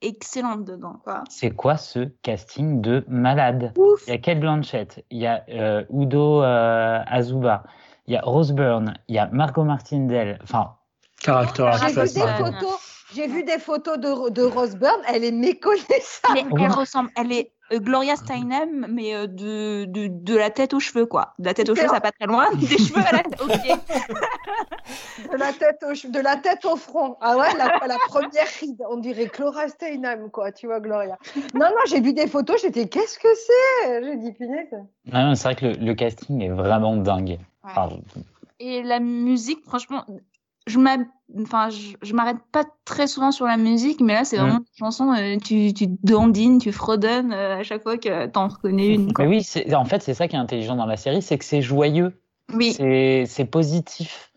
B: excellente dedans.
G: C'est quoi ce casting de malade? Il y a Kate Blanchett, il y a euh, Udo euh, Azuba, il y a Rose Byrne, il y a Margot Martindale. Enfin,
A: caractère.
F: J'ai vu des photos. J'ai vu des photos de, de Rose Byrne, elle est méconnaissable.
B: Mais elle ressemble, elle est Gloria Steinem, mais euh, de, de, de, la tête aux cheveux, quoi. De la tête aux cheveux, ça pas très loin. Des cheveux à la tête aux pieds.
F: de, la tête au, de la tête au front. Ah ouais, la, la première ride. On dirait Gloria Steinem, quoi. Tu vois, Gloria. Non, non, j'ai vu des photos, j'étais, qu'est-ce que c'est? J'ai dit, punaise.
G: c'est vrai que le, casting est vraiment dingue.
B: Et la musique, franchement, je enfin je, m'arrête pas très souvent sur la musique mais là c'est vraiment une chanson euh, tu tu dandines tu fredonnes euh, à chaque fois que t'en reconnais une
G: mais oui en fait c'est ça qui est intelligent dans la série c'est que c'est joyeux.
B: Oui.
G: C'est positif.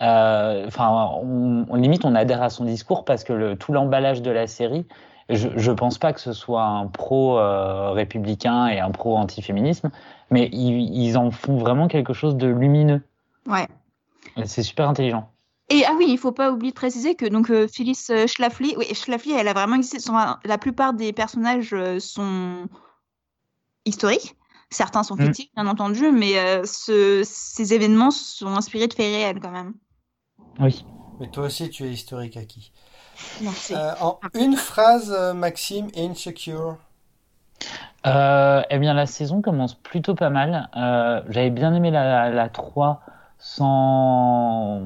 G: Euh, enfin on, limite on adhère à son discours parce que le, tout l'emballage de la série je, je pense pas que ce soit un pro républicain et un pro antiféminisme mais ils, ils en font vraiment quelque chose de lumineux.
B: Ouais.
G: C'est super intelligent
B: et ah oui, il faut pas oublier de préciser que donc euh, Phyllis euh, Schlafly, oui, Schlafly, elle a vraiment existé. la plupart des personnages euh, sont historiques. Certains sont mm. fictifs, bien entendu, mais ces événements sont inspirés de faits réels quand même.
G: Oui.
E: Mais toi aussi, tu es historique, Aki. Merci. en une phrase, Maxime, Insecure.
G: eh bien, la saison commence plutôt pas mal. J'avais bien aimé la, la 3 sans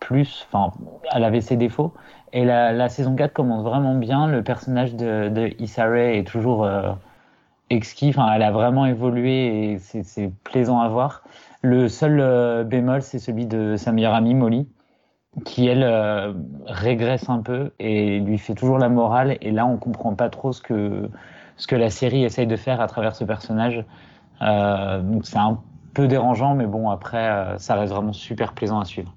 G: plus. Enfin, elle avait ses défauts. Et la, saison 4 commence vraiment bien. Le personnage de, de est toujours euh, exquis. Enfin, elle a vraiment évolué et c'est plaisant à voir. Le seul euh, bémol, c'est celui de sa meilleure amie Molly, qui elle euh, régresse un peu et lui fait toujours la morale. Et là, on comprend pas trop ce que ce que la série essaye de faire à travers ce personnage. donc c'est un peu dérangeant, mais bon, après, euh, ça reste vraiment super plaisant à suivre.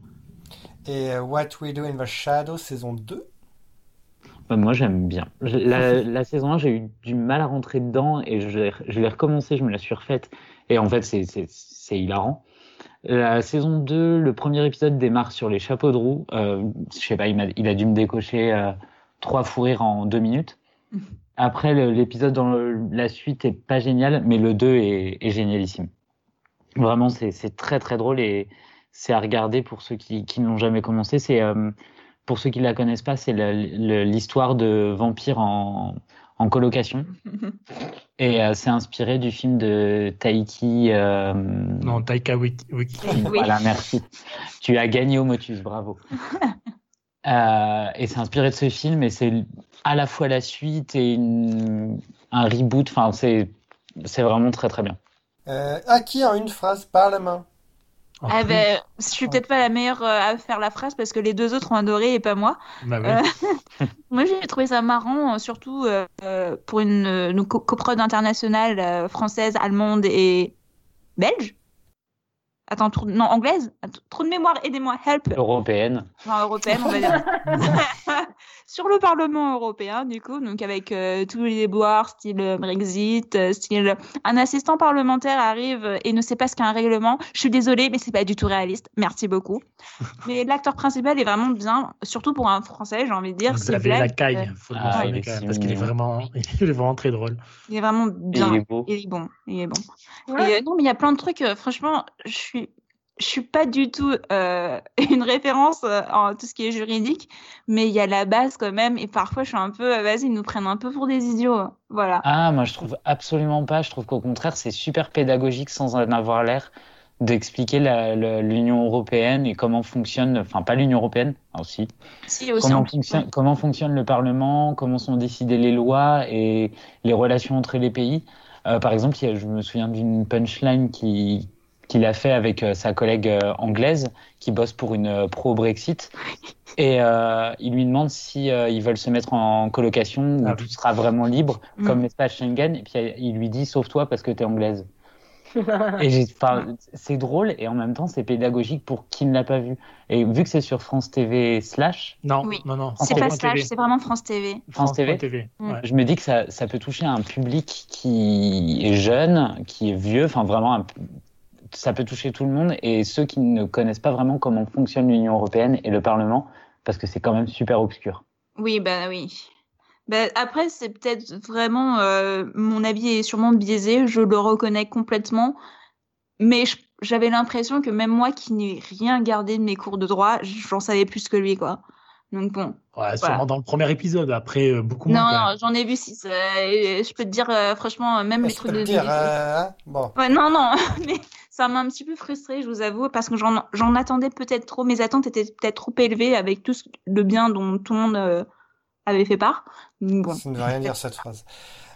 E: Et euh, What We Do in the Shadow, saison 2
G: bah, Moi, j'aime bien. La, saison 1, j'ai eu du mal à rentrer dedans et je, je l'ai recommencé, je me la suis refaite. Et en fait, c'est hilarant. La saison 2, le premier épisode démarre sur les chapeaux de roue. Euh, je sais pas, il a, il a dû me décocher euh, trois fous rires en deux minutes. Après, l'épisode dans la suite est pas génial, mais le 2 est, est génialissime. Vraiment, c'est très très drôle et c'est à regarder pour ceux qui, qui n'ont jamais commencé. C'est euh, pour ceux qui la connaissent pas, c'est l'histoire de vampires en, en colocation. et euh, c'est inspiré du film de Taiki. Euh...
A: Non, Taika Wiki.
G: Voilà, merci. tu as gagné au motus, bravo. euh, et c'est inspiré de ce film et c'est à la fois la suite et une, un reboot. Enfin, c'est vraiment très très bien.
E: Euh, à qui en une phrase par la main
B: Ah ben, je suis peut-être pas la meilleure à faire la phrase parce que les deux autres ont adoré et pas moi.
A: Bah oui.
B: moi, j'ai trouvé ça marrant, surtout pour une, une coprode internationale française, allemande et belge. Attends, non, anglaise? Trop de mémoire, aidez-moi, help
G: Européenne.
B: Non, européenne, on va dire. Sur le Parlement européen, du coup, donc avec euh, tous les déboires, style euh, Brexit, euh, style un assistant parlementaire arrive et ne sait pas ce qu'est un règlement. Je suis désolée, mais c'est pas du tout réaliste. Merci beaucoup. mais l'acteur principal est vraiment bien, surtout pour un Français, j'ai envie de dire.
A: Vous avez la caille, faut le ah, parce qu'il est vraiment, il est vraiment très drôle.
B: Il est vraiment bien.
G: il est beau.
B: Il est bon. Il est bon. Et, non, mais il y a plein de trucs. franchement, je suis je suis pas du tout euh, une référence euh, en tout ce qui est juridique, mais il y a la base quand même. Et parfois, je suis un peu, euh, vas-y, ils nous prennent un peu pour des idiots. Voilà.
G: Ah, moi, je trouve absolument pas. Je trouve qu'au contraire, c'est super pédagogique sans en avoir l'air d'expliquer l'Union européenne et comment fonctionne, enfin pas l'Union européenne hein, aussi,
B: si, aussi
G: comment, fonctionne, comment fonctionne le Parlement, comment sont décidées les lois et les relations entre les pays. par exemple, je me souviens d'une punchline qui, qu'il a fait avec euh, sa collègue euh, anglaise qui bosse pour une euh, pro-Brexit. Et il lui demande si ils veulent se mettre en colocation où ah tout sera vraiment libre, mm. comme l'espace Schengen. Et puis il lui dit Sauve toi parce que tu es anglaise. et c'est drôle et en même temps c'est pédagogique pour qui ne l'a pas vu. Et vu que c'est sur France TV slash.
A: Non, non, non.
B: C'est pas slash, c'est vraiment France TV.
G: France, TV. Mm. Je me dis que ça, ça, peut toucher un public qui est jeune, qui est vieux, enfin vraiment un, ça peut toucher tout le monde et ceux qui ne connaissent pas vraiment comment fonctionne l'Union européenne et le Parlement, parce que c'est quand même super obscur.
B: Oui, bah oui. Bah, après, c'est peut-être vraiment euh, mon avis est sûrement biaisé, je le reconnais complètement, mais j'avais l'impression que même moi qui n'ai rien gardé de mes cours de droit, j'en savais plus que lui, quoi. Donc bon.
A: Ouais, sûrement dans le premier épisode, après euh, beaucoup moins.
B: Non, non, j'en ai vu six. Euh, je peux te dire, franchement, même les trucs de.
E: Dire, hein, bon.
B: Ouais, non, non, mais ça m'a un petit peu frustrée, je vous avoue, parce que j'en attendais peut-être trop. Mes attentes étaient peut-être trop élevées avec tout le bien dont tout le monde euh, avait fait part.
E: Bon. Ça ne veut rien dire cette phrase.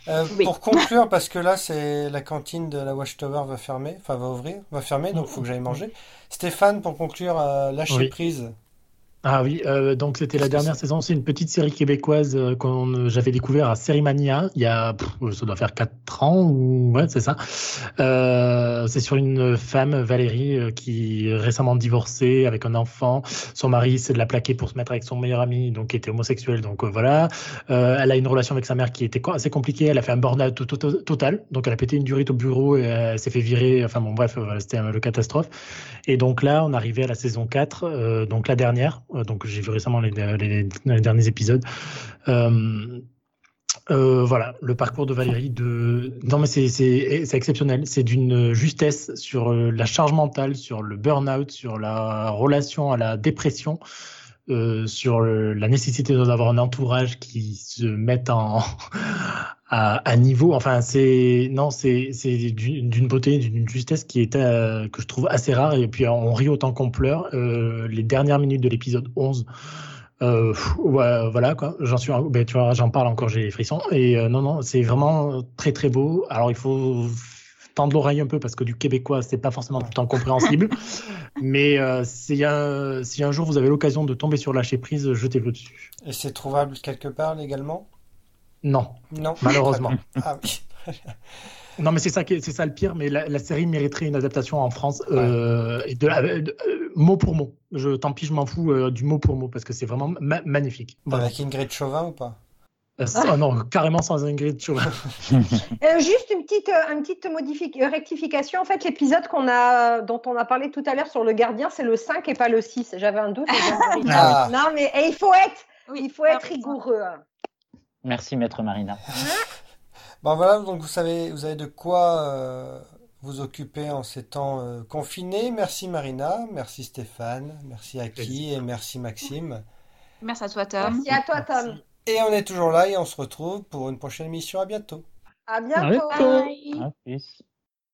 E: Euh, pour conclure, parce que là, c'est la cantine de la Watchtower va fermer, enfin va ouvrir, va fermer, donc il faut que j'aille manger. Stéphane, pour conclure, euh, lâcher prise.
A: Ah oui, euh, donc c'était la dernière saison. C'est une petite série québécoise euh, que j'avais découvert à Sérimania il y a, ça doit faire 4 ans ou ouais, c'est ça. Euh, c'est sur une femme, Valérie, euh, qui est récemment divorcée avec un enfant. Son mari c'est de la plaquer pour se mettre avec son meilleur ami, donc qui était homosexuel. Donc voilà. elle a une relation avec sa mère qui était assez compliquée. Elle a fait un burn-out total. Donc elle a pété une durite au bureau et elle s'est fait virer. Enfin bon, bref, c'était le catastrophe. Et donc là, on arrivait à la saison 4, donc la dernière. Euh, donc j'ai vu récemment les, derniers épisodes. Euh, euh, voilà, le parcours de Valérie. Non, mais c'est exceptionnel. C'est d'une justesse sur la charge mentale, sur le burn-out, sur la relation à la dépression, sur la nécessité d'avoir un entourage qui se mette en, à, niveau. Enfin, c'est non, c'est d'une beauté, d'une justesse qui est euh, que je trouve assez rare. Et puis on rit autant qu'on pleure. Euh, les dernières minutes de l'épisode 11. Euh, voilà quoi, j'en suis, ben, tu vois, j'en parle encore, j'ai les frissons. Et non, non, c'est vraiment très très beau. Alors il faut tendre l'oreille un peu parce que du québécois, c'est pas forcément tout le temps compréhensible. Mais si, un, si un jour vous avez l'occasion de tomber sur lâcher prise, jetez-le dessus.
E: Et c'est trouvable quelque part légalement?
A: Non.
E: Non.
A: Malheureusement.
E: ah oui.
A: non, mais c'est ça, c'est ça le pire. Mais la, série mériterait une adaptation en France euh, de, euh, mot pour mot. Je, tant pis, je m'en fous euh, du mot pour mot parce que c'est vraiment magnifique.
E: Avec Ingrid Chauvin ou pas?
A: Oh non, carrément sans Ingrid Chauvin.
F: juste une petite, une petite rectification. En fait, l'épisode qu'on a, dont on a parlé tout à l'heure sur le gardien, c'est le 5 et pas le 6. J'avais un doute. Ah. Non, mais il faut être, il faut être rigoureux. Hein.
G: Merci, maître Marina.
E: bon, voilà, donc vous savez, vous avez de quoi euh, vous occuper en ces temps euh, confinés. Merci, Marina. Merci, Stéphane. Merci, Aki. Et merci, Maxime.
B: Merci à toi, Tom.
F: Merci à toi, Tom.
E: Et on est toujours là et on se retrouve pour une prochaine émission. À bientôt.
F: À bientôt.
G: À